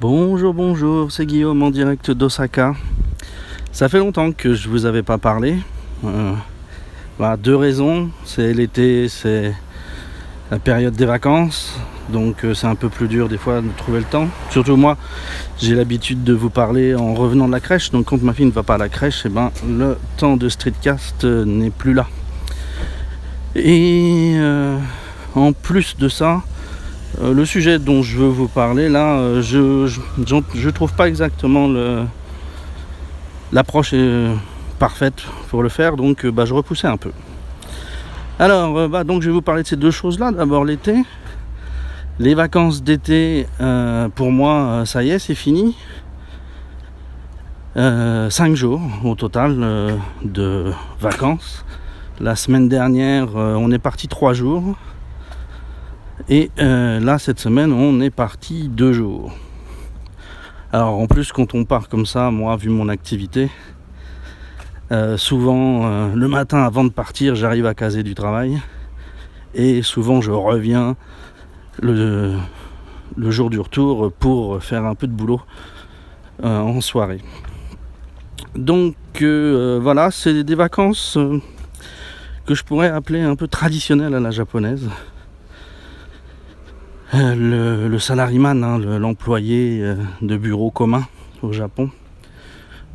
Bonjour, bonjour, c'est Guillaume en direct d'Osaka. Ça fait longtemps que je vous avais pas parlé. Euh, voilà, deux raisons. C'est l'été, c'est la période des vacances. Donc euh, c'est un peu plus dur des fois de trouver le temps. Surtout moi, j'ai l'habitude de vous parler en revenant de la crèche. Donc quand ma fille ne va pas à la crèche, eh ben, le temps de streetcast euh, n'est plus là. Et en plus de ça, euh, le sujet dont je veux vous parler là, euh, je, je, trouve pas exactement l'approche euh, parfaite pour le faire, donc bah, je repoussais un peu. Alors, bah, donc je vais vous parler de ces deux choses-là. D'abord l'été. Les vacances d'été, pour moi, ça y est, c'est fini. Euh, cinq jours au total de vacances. La semaine dernière, on est parti trois jours. Et euh, là, cette semaine, on est parti deux jours. Alors, en plus, quand on part comme ça, moi, vu mon activité, euh, souvent, euh, le matin avant de partir, j'arrive à caser du travail. Et souvent, je reviens le, jour du retour pour faire un peu de boulot en soirée. Donc, voilà, c'est des vacances que je pourrais appeler un peu traditionnelles à la japonaise. Euh, le, le salariman, hein, le- l'employé euh, de bureau commun au Japon,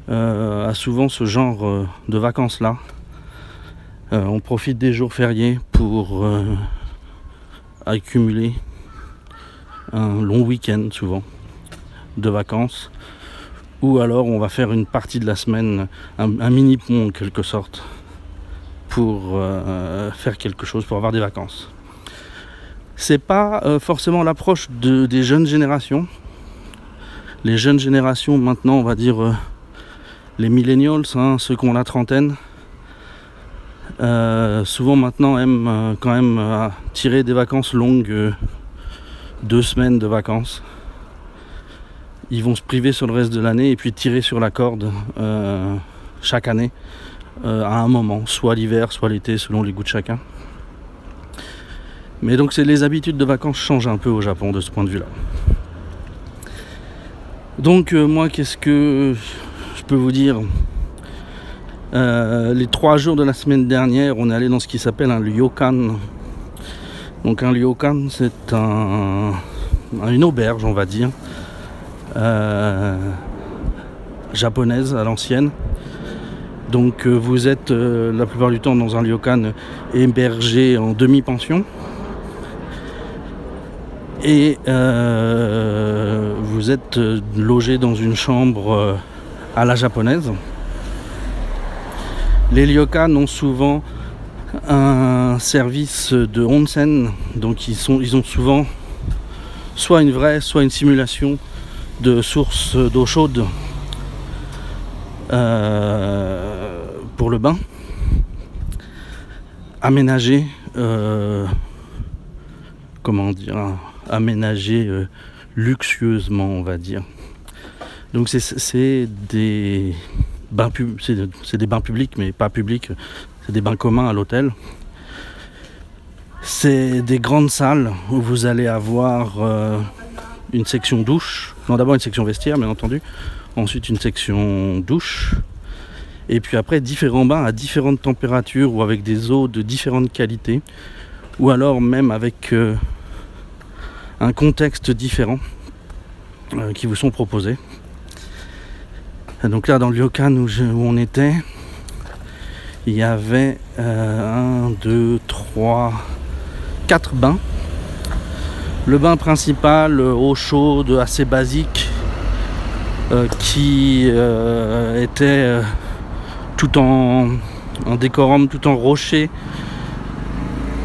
euh, a souvent ce genre de vacances-là. On profite des jours fériés pour accumuler un long week-end souvent de vacances. Ou alors on va faire une partie de la semaine, un, mini pont en quelque sorte, pour faire quelque chose, pour avoir des vacances. C'est pas euh, forcément l'approche de- des jeunes générations. Les jeunes générations maintenant, on va dire euh, les millennials, hein, ceux qui ont la trentaine, euh, souvent maintenant aiment quand même tirer des vacances longues, deux semaines de vacances. Ils vont se priver sur le reste de l'année et puis tirer sur la corde chaque année à un moment, soit l'hiver, soit l'été, selon les goûts de chacun. Mais donc c'est les habitudes de vacances changent un peu au Japon de ce point de vue-là. Donc euh, moi qu'est-ce que je peux vous dire? Euh, Les trois jours de la semaine dernière, on est allé dans ce qui s'appelle un ryokan. Donc un ryokan, c'est un, une auberge, on va dire, euh, japonaise à l'ancienne. Donc vous êtes la plupart du temps dans un ryokan hébergé en demi-pension. Et euh, vous êtes euh, logé dans une chambre euh, à la japonaise. Les ryokan ont souvent un service de onsen, donc ils, ont souvent soit une vraie, soit une simulation de source d'eau chaude pour le bain, aménagé, comment dire, aménagé euh, luxueusement, on va dire. Donc c'est- des bains c'est publics, mais pas publics, c'est des bains communs à l'hôtel. C'est des grandes salles où vous allez avoir euh, une section douche, non d'abord une section vestiaire bien entendu, ensuite une section douche, et puis après différents bains à différentes températures ou avec des eaux de différentes qualités, ou alors même avec euh, un contexte différent euh, qui vous sont proposés. Donc là dans le ryokan où, on était, il y avait euh, un, deux, trois, quatre bains. Le bain principal, euh, eau chaude, assez basique, euh, qui euh, était euh, tout en, en décorum, tout en rocher,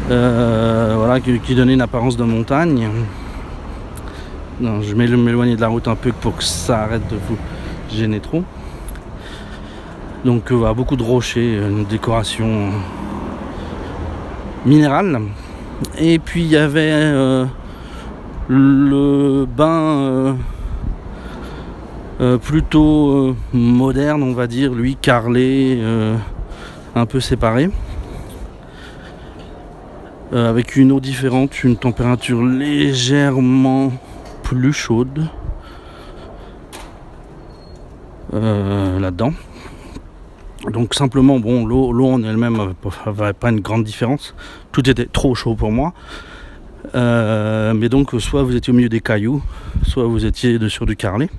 euh, voilà, qui donnait une apparence de montagne. Non, je vais m'éloigner de la route un peu pour que ça arrête de vous gêner trop. Donc euh, voilà, beaucoup de rochers, euh, une décoration minérale. Et puis il y avait euh, le bain plutôt moderne, on va dire, lui carrelé, un peu séparé. Avec une eau différente, une température légèrement plus chaude, euh, là-dedans. Donc simplement, bon, l'eau en elle-même n'avait pas une grande différence. Tout était trop chaud pour moi. Euh, mais donc, soit vous étiez au milieu des cailloux, soit vous étiez sur du carrelé.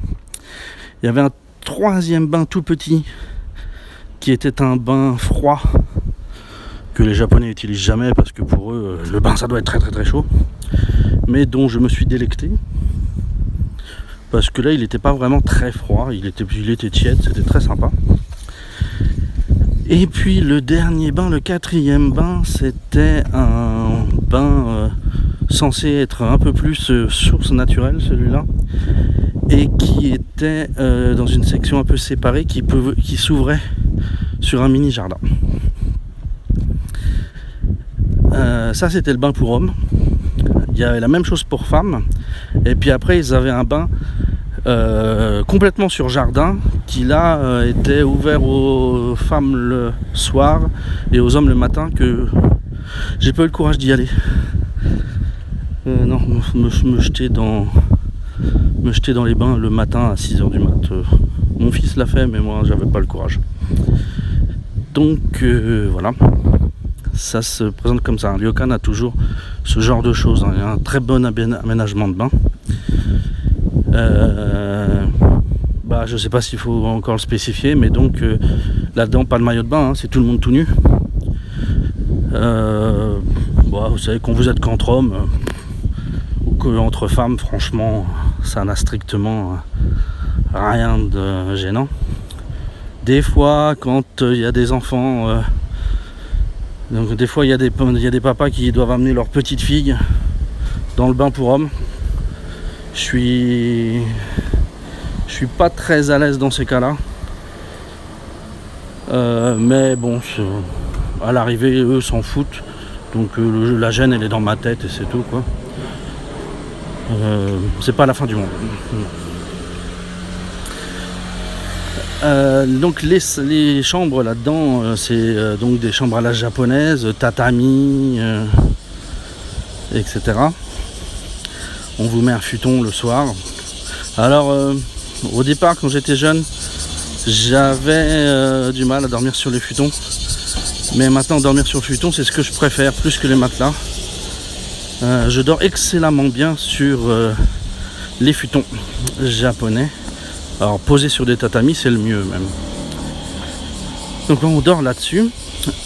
Il y avait un troisième bain tout petit qui était un bain froid que les Japonais n'utilisent jamais parce que pour eux, le bain ça doit être très très très chaud. Mais dont je me suis délecté. Parce que là, il n'était pas vraiment très froid, il était, il était tiède, c'était très sympa. Et puis le dernier bain, le quatrième bain, c'était un bain euh, censé être un peu plus euh, source naturelle, celui-là, et qui était euh, dans une section un peu séparée qui, qui s'ouvrait sur un mini jardin. ça, c'était le bain pour hommes. Il y avait la même chose pour femmes. Et puis après, ils avaient un bain euh, complètement sur jardin qui là euh, était ouvert aux femmes le soir et aux hommes le matin que j'ai pas eu le courage d'y aller. Euh, non, me, jeter dans me jeter dans les bains le matin à 6h du mat. mon fils l'a fait mais moi j'avais pas le courage. Donc voilà. Ça se présente comme ça. Un a toujours ce genre de choses. Hein. Il y a un très bon aménagement de bain. Euh, bah, je sais pas s'il faut encore le spécifier, mais donc euh, là-dedans, pas de maillot de bain, hein, c'est tout le monde tout nu. Euh, bah, vous savez, quand vous êtes qu'entre hommes ou qu'entre femmes, franchement, ça n'a strictement rien de gênant. Des fois, quand il y a des enfants, donc des fois il y, a des, papas qui doivent amener leur petite fille dans le bain pour hommes. Je suis, suis pas très à l'aise dans ces cas-là. Euh, mais bon, à l'arrivée, eux s'en foutent. Donc euh, la gêne, elle est dans ma tête et c'est tout quoi. Euh, c'est pas la fin du monde. Donc les, chambres là-dedans, c'est donc des chambres à la japonaise, tatami, etc on vous met un futon le soir. Alors, euh, au départ, quand j'étais jeune, j'avais euh, du mal à dormir sur les futons. Mais maintenant, dormir sur le futon, c'est ce que je préfère plus que les matelas. Euh, je dors excellemment bien sur les futons japonais. Alors, poser sur des tatamis, c'est le mieux même. Donc, on dort là-dessus.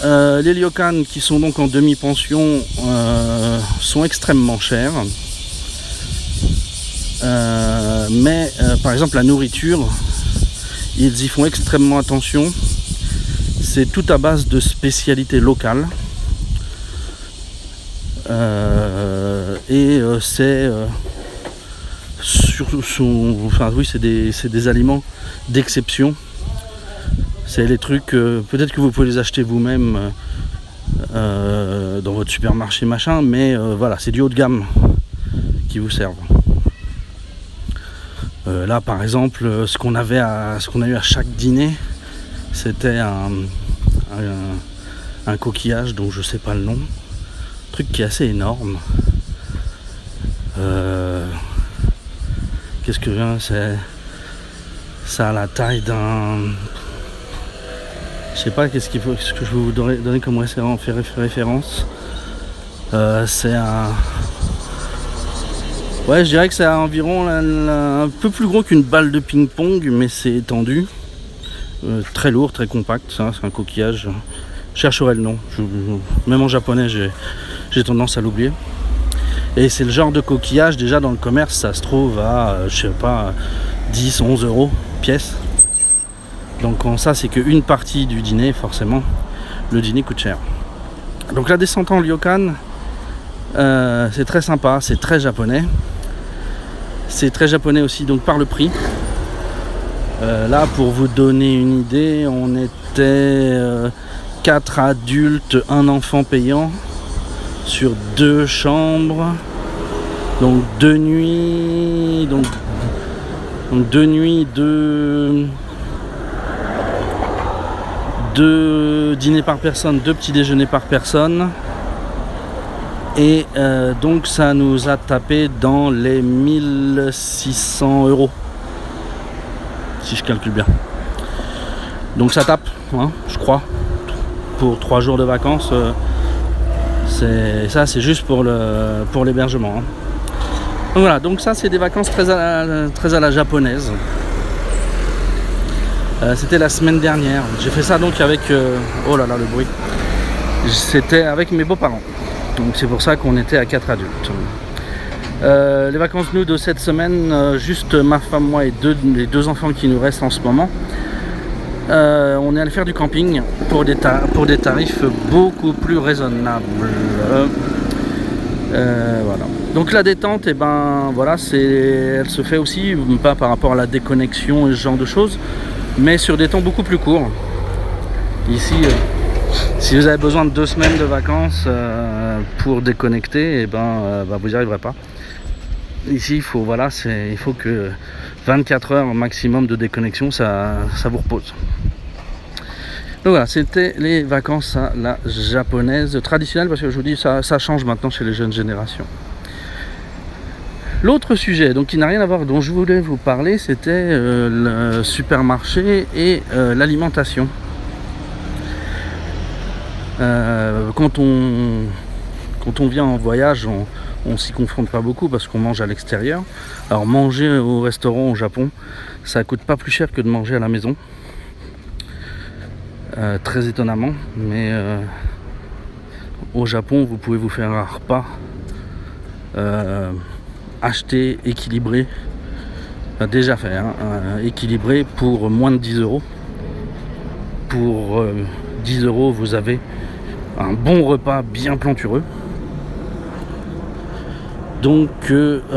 les ryokan qui sont donc en demi-pension sont extrêmement chers. Euh, mais euh, par exemple la nourriture, ils y font extrêmement attention. C'est tout à base de spécialités locales. Euh, et c'est surtout enfin oui c'est des, des, aliments d'exception. C'est les trucs, peut-être que vous pouvez les acheter vous-même dans votre supermarché machin, mais voilà, c'est du haut de gamme qui vous servent. Euh, là, par exemple, euh, ce qu'on avait à, ce qu'on a eu à chaque dîner, c'était un, coquillage dont je sais pas le nom, un truc qui est assez énorme. Qu'est-ce que c'est ça a la taille d'un je sais pas qu'est-ce qu'il faut ce que je vais vous donner, comme référence c'est un Ouais, je dirais que c'est environ un peu plus gros qu'une balle de ping-pong, mais c'est étendu. Euh, très lourd, très compact, c'est un coquillage. Je chercherai le nom. même en japonais, j'ai tendance à l'oublier. Et c'est le genre de coquillage, déjà dans le commerce, ça se trouve à, euh, je sais pas, 10, 11 euros pièce. Donc ça, c'est qu'une partie du dîner, forcément. Le dîner coûte cher. Donc la descente en ryokan, euh, c'est très sympa, c'est très japonais. C'est très japonais aussi, donc par le prix. Euh, là, pour vous donner une idée, on était 4 euh, adultes, un enfant payant sur deux chambres. Donc deux nuits. Donc, deux nuits, deux. Deux dîners par personne, deux petits déjeuners par personne. Et euh, donc ça nous a tapé dans les 1600 euros. Si je calcule bien. Donc ça tape, hein, je crois. Pour trois jours de vacances, euh, ça c'est juste pour le pour l'hébergement. hein. Voilà, donc ça c'est des vacances très à la, très à la japonaise. Euh, C'était la semaine dernière. J'ai fait ça donc avec euh, oh là là le bruit. C'était avec mes beaux-parents. Donc c'est pour ça qu'on était à quatre adultes. Euh, les vacances nous de cette semaine, juste ma femme, moi et deux, les deux enfants qui nous restent en ce moment. Euh, on est allé faire du camping pour des, tarifs beaucoup plus raisonnables. Euh, voilà. Donc la détente, et ben voilà, elle se fait aussi pas par rapport à la déconnexion et ce genre de choses, mais sur des temps beaucoup plus courts. Ici, euh, si vous avez besoin de deux semaines de vacances pour déconnecter, et ben, bah, vous n'y arriverez pas. Ici, il faut voilà, il faut que 24 heures maximum de déconnexion, ça, ça vous repose. Donc voilà, c'était les vacances à la japonaise traditionnelle, parce que je vous dis, ça, ça change maintenant chez les jeunes générations. L'autre sujet, donc qui n'a rien à voir, dont je voulais vous parler, c'était euh, le supermarché et euh, l'alimentation. Euh, quand on quand on vient en voyage, on, on s'y confronte pas beaucoup parce qu'on mange à l'extérieur. Alors manger au restaurant au Japon, ça coûte pas plus cher que de manger à la maison. Euh, très étonnamment, mais euh, au Japon, vous pouvez vous faire un repas euh, acheté, équilibré, déjà fait, hein, équilibré pour moins de 10 euros. Pour euh, 10 euros, vous avez un bon repas bien plantureux. Donc, euh,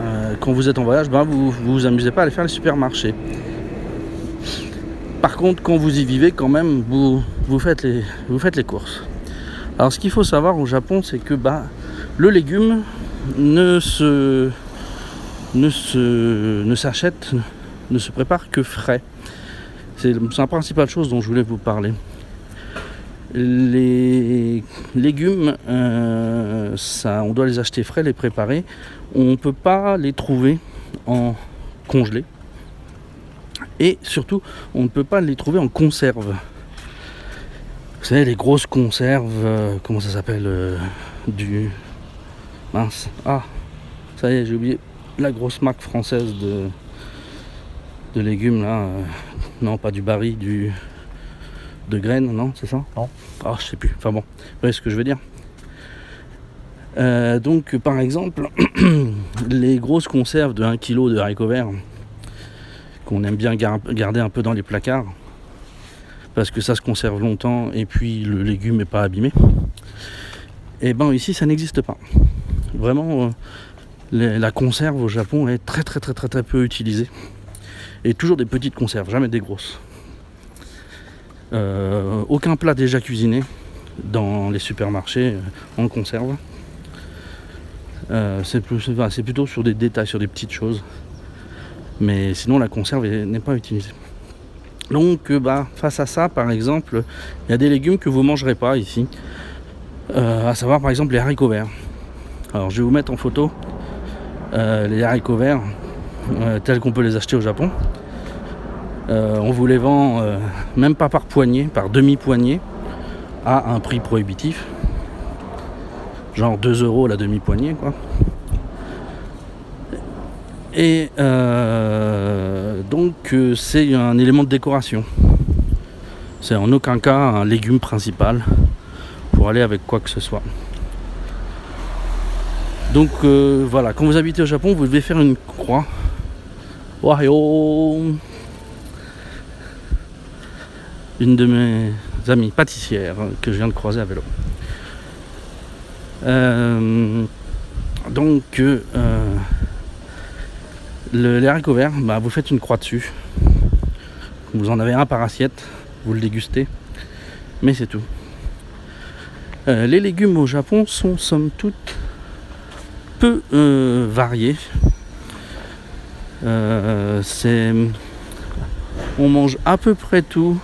euh, quand vous êtes en voyage, ben, vous vous vous amusez pas à aller faire les supermarchés. Par contre, quand vous y vivez, quand même, vous, vous, faites, les, vous faites les courses. Alors, ce qu'il faut savoir au Japon, c'est que bah, le légume ne se, ne se, ne s'achète, ne se prépare que frais. C'est la principale chose dont je voulais vous parler. Les légumes, euh, ça, on doit les acheter frais, les préparer. On ne peut pas les trouver en congelé. Et surtout, on ne peut pas les trouver en conserve. Vous savez, les grosses conserves, euh, comment ça s'appelle euh, Du. Mince. Ah, ça y est, j'ai oublié. La grosse marque française de, de légumes, là. non, pas du baril, du. De graines, non, c'est ça Non. Ah, je sais plus. Enfin bon, vous voyez ce que je veux dire. Euh, donc, par exemple, les grosses conserves de 1 kg de haricots verts qu'on aime bien gar- garder un peu dans les placards parce que ça se conserve longtemps et puis le légume n'est pas abîmé. Et ben ici ça n'existe pas. Vraiment, euh, les- la conserve au Japon est très très très très très peu utilisée. Et toujours des petites conserves, jamais des grosses. Euh, aucun plat déjà cuisiné dans les supermarchés euh, en conserve. Euh, c'est plutôt sur des détails, sur des petites choses. Mais sinon, la conserve est- n'est pas utilisée. Donc, bah, face à ça, par exemple, il y a des légumes que vous ne mangerez pas ici. À savoir, par exemple, les haricots verts. Alors, je vais vous mettre en photo les haricots verts tels qu'on peut les acheter au Japon. Euh, on vous les vend euh, même pas par poignée, par demi-poignée, à un prix prohibitif. Genre 2 euros la demi-poignée, quoi. Et euh, donc c'est un élément de décoration. C'est en aucun cas un légume principal pour aller avec quoi que ce soit. Donc voilà, quand vous habitez au Japon, vous devez faire une croix. Ohio Une de mes amies pâtissières que je viens de croiser à vélo. Euh, donc euh, le, les haricots bah, vous faites une croix dessus. Vous en avez un par assiette, vous le dégustez, mais c'est tout. Euh, les légumes au Japon sont somme toute peu variés. C'est, on mange à peu près tout,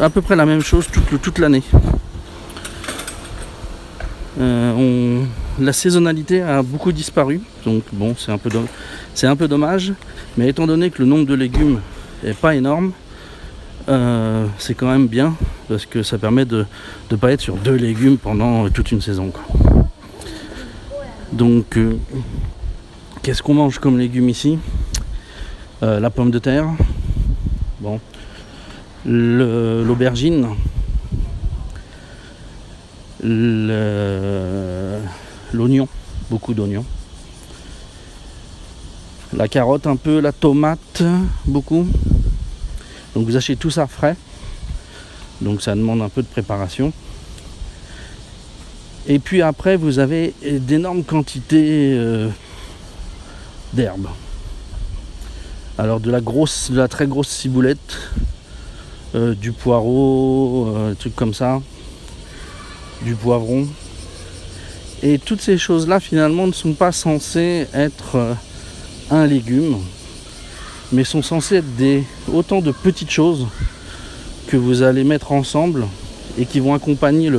à peu près la même chose toute, toute l'année. Euh, la saisonnalité a beaucoup disparu, donc bon, c'est un peu, c'est un peu dommage. Mais étant donné que le nombre de légumes est pas énorme, euh, c'est quand même bien parce que ça permet de ne pas être sur deux légumes pendant toute une saison. Donc, euh, qu'est-ce qu'on mange comme légumes ici? La pomme de terre, bon, l'aubergine, l'oignon, beaucoup d'oignons, la carotte un peu, la tomate, beaucoup. Donc vous achetez tout ça frais. Donc ça demande un peu de préparation. Et puis après, vous avez d'énormes quantités euh, d'herbes. Alors de la grosse, de la très grosse ciboulette, euh, du poireau, euh, trucs comme ça, du poivron. Et toutes ces choses-là, finalement, ne sont pas censées être un légume, mais sont censées être autant de petites choses que vous allez mettre ensemble et qui vont accompagner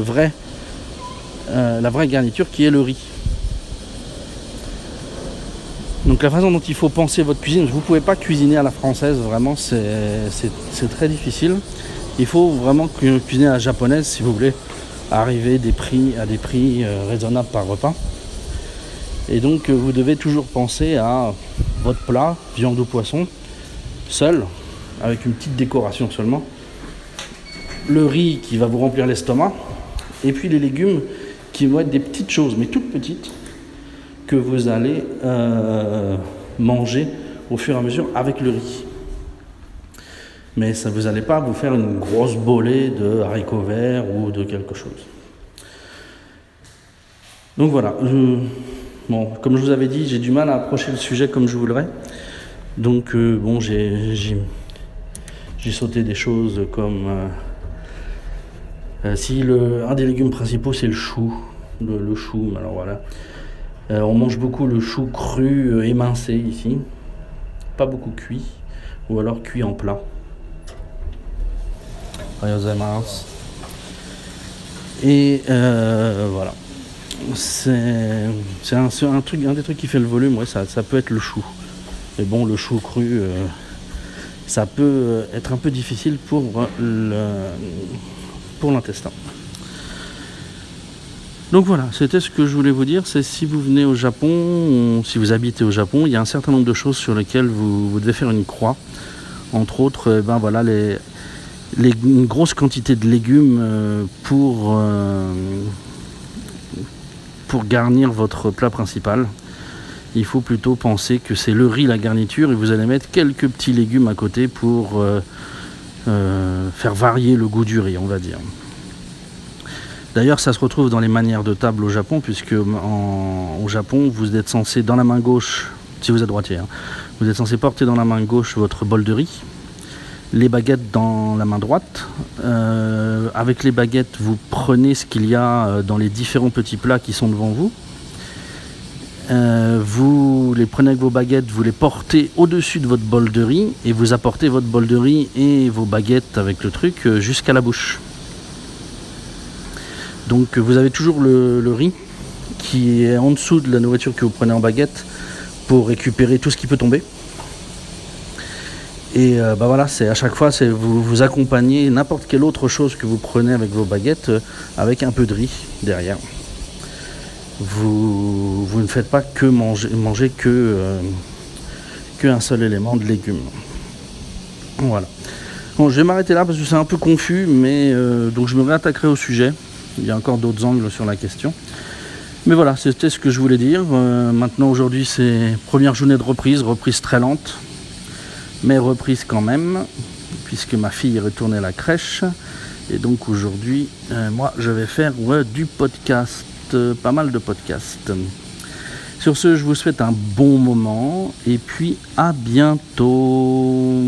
euh, la vraie garniture qui est le riz. Donc la façon dont il faut penser votre cuisine, vous ne pouvez pas cuisiner à la française, vraiment c'est très difficile. Il faut vraiment cuisiner à la japonaise si vous voulez arriver des prix, à des prix euh, raisonnables par repas. Et donc euh, vous devez toujours penser à votre plat, viande ou poisson, seul, avec une petite décoration seulement. Le riz qui va vous remplir l'estomac. Et puis les légumes qui vont être des petites choses, mais toutes petites, vous allez euh, manger au fur et à mesure avec le riz. Mais ça, vous n'allez pas vous faire une grosse bolée de haricots verts ou de quelque chose. Donc voilà. Bon, comme je vous avais dit, j'ai du mal à approcher le sujet comme je voudrais. Donc, euh, bon, j'ai, sauté des choses comme. Euh, si le, un des légumes principaux, c'est le chou. Le, chou, alors voilà. On mange beaucoup le chou cru émincé ici. Pas beaucoup cuit. Ou alors cuit en plat. Et voilà c'est un, un, truc, un des trucs qui fait le volume, ouais, ça, ça peut être le chou. Mais bon, le chou cru, euh, ça peut euh, être un peu difficile pour pour l'intestin. Donc voilà, c'était ce que je voulais vous dire. C'est si vous venez au Japon, si vous habitez au Japon, il y a un certain nombre de choses sur lesquelles vous, devez faire une croix. Entre autres, eh ben voilà, une grosse quantité de légumes euh, pour pour garnir votre plat principal. Il faut plutôt penser que c'est le riz la garniture et vous allez mettre quelques petits légumes à côté pour euh, euh, faire varier le goût du riz, on va dire. D'ailleurs, ça se retrouve dans les manières de table au Japon, puisque au Japon, vous êtes censé, dans la main gauche, si vous êtes droitier, hein, vous êtes censé porter dans la main gauche votre bol de riz, les baguettes dans la main droite. Euh, avec les baguettes, vous prenez ce qu'il y a euh, dans les différents petits plats qui sont devant vous. Euh, vous les prenez avec vos baguettes, vous les portez au-dessus de votre bol de riz et vous apportez votre bol de riz et vos baguettes avec le truc jusqu'à la bouche. Donc vous avez toujours le, riz qui est en dessous de la nourriture que vous prenez en baguette pour récupérer tout ce qui peut tomber. Et euh, bah voilà, c'est à chaque fois, c'est vous, vous accompagnez n'importe quelle autre chose que vous prenez avec vos baguettes euh, avec un peu de riz derrière. Vous, ne faites pas que manger, manger que, euh, que un seul élément de légumes. Voilà. Bon, je vais m'arrêter là parce que c'est un peu confus, mais donc je me réattaquerai au sujet. Il y a encore d'autres angles sur la question. Mais voilà, c'était ce que je voulais dire. maintenant, aujourd'hui, c'est première journée de reprise, reprise très lente mais reprise quand même, puisque ma fille est retournée à la crèche. Et donc aujourd'hui, euh, moi, je vais faire du podcast, euh, pas mal de podcasts. Sur ce, je vous souhaite un bon moment et puis à bientôt.